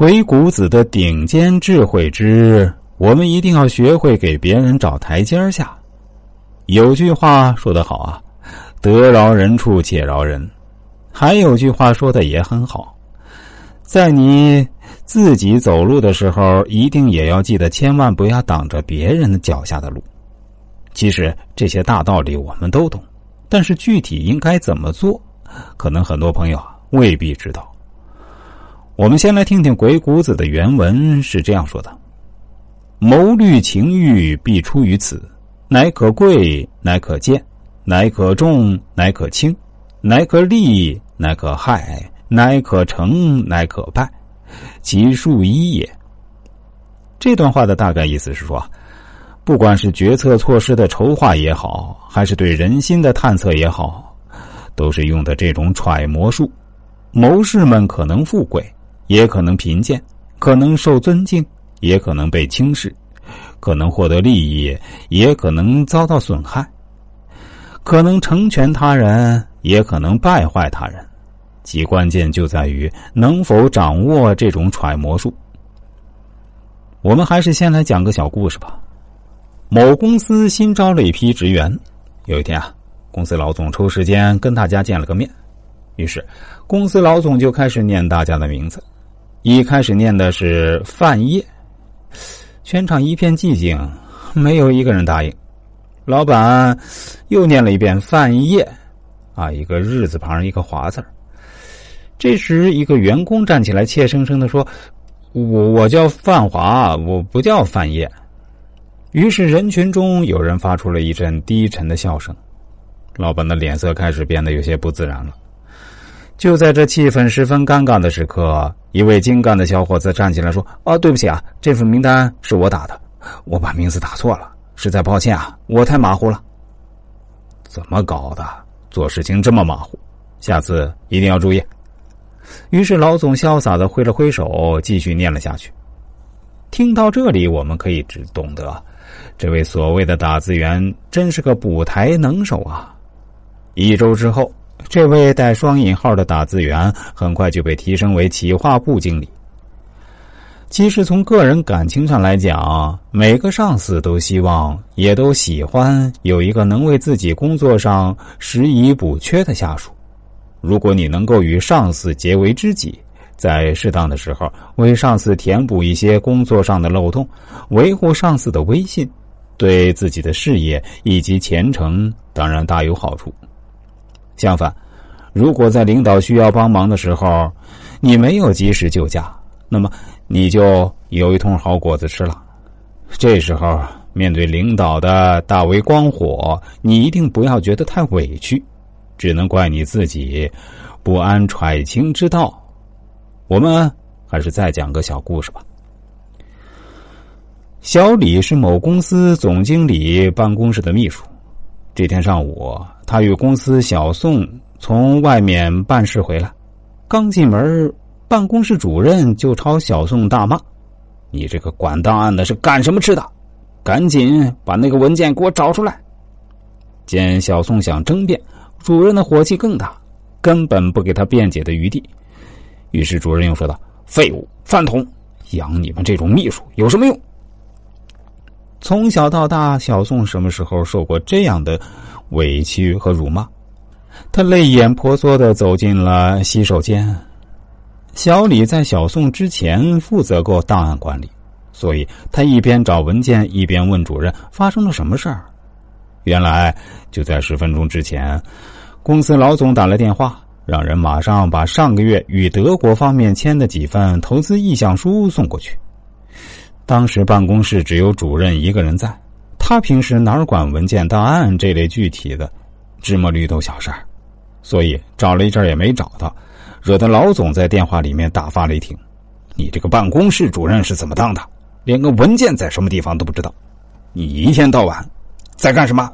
鬼谷子的顶尖智慧之，我们一定要学会给别人找台阶下。有句话说得好啊，“得饶人处且饶人”。还有句话说的也很好，在你自己走路的时候，一定也要记得，千万不要挡着别人的脚下的路。其实这些大道理我们都懂，但是具体应该怎么做，可能很多朋友未必知道。我们先来听听鬼谷子的原文是这样说的：“谋虑情欲，必出于此。乃可贵，乃可贱，乃可重，乃可轻，乃可利，乃可害，乃可成，乃可败，其数一也。”这段话的大概意思是说，不管是决策措施的筹划也好，还是对人心的探测也好，都是用的这种揣摩术。谋士们可能富贵。也可能贫贱，可能受尊敬，也可能被轻视；可能获得利益，也可能遭到损害；可能成全他人，也可能败坏他人。其关键就在于能否掌握这种揣摩术。我们还是先来讲个小故事吧。某公司新招了一批职员，有一天啊，公司老总抽时间跟大家见了个面，于是公司老总就开始念大家的名字。一开始念的是范晔，全场一片寂静，没有一个人答应。老板又念了一遍范晔，啊，一个日字旁，一个华字这时，一个员工站起来，怯生生的说：“我我叫范华，我不叫范晔。”于是人群中有人发出了一阵低沉的笑声，老板的脸色开始变得有些不自然了。就在这气氛十分尴尬的时刻，一位精干的小伙子站起来说：“哦，对不起啊，这份名单是我打的，我把名字打错了，实在抱歉啊，我太马虎了。”怎么搞的？做事情这么马虎？下次一定要注意。于是老总潇洒的挥了挥手，继续念了下去。听到这里，我们可以只懂得，这位所谓的打字员真是个补台能手啊！一周之后。这位带双引号的打字员很快就被提升为企划部经理。其实从个人感情上来讲，每个上司都希望，也都喜欢有一个能为自己工作上拾遗补缺的下属。如果你能够与上司结为知己，在适当的时候为上司填补一些工作上的漏洞，维护上司的威信，对自己的事业以及前程当然大有好处。相反，如果在领导需要帮忙的时候，你没有及时救驾，那么你就有一通好果子吃了。这时候面对领导的大为光火，你一定不要觉得太委屈，只能怪你自己不安揣情之道。我们还是再讲个小故事吧。小李是某公司总经理办公室的秘书。这天上午，他与公司小宋从外面办事回来，刚进门，办公室主任就朝小宋大骂：“你这个管档案的是干什么吃的？赶紧把那个文件给我找出来！”见小宋想争辩，主任的火气更大，根本不给他辩解的余地。于是主任又说道：“废物，饭桶，养你们这种秘书有什么用？”从小到大，小宋什么时候受过这样的委屈和辱骂？他泪眼婆娑的走进了洗手间。小李在小宋之前负责过档案管理，所以他一边找文件，一边问主任发生了什么事儿。原来就在十分钟之前，公司老总打来电话，让人马上把上个月与德国方面签的几份投资意向书送过去。当时办公室只有主任一个人在，他平时哪管文件档案这类具体的芝麻绿豆小事儿，所以找了一阵也没找到，惹得老总在电话里面大发雷霆：“你这个办公室主任是怎么当的？连个文件在什么地方都不知道？你一天到晚在干什么？”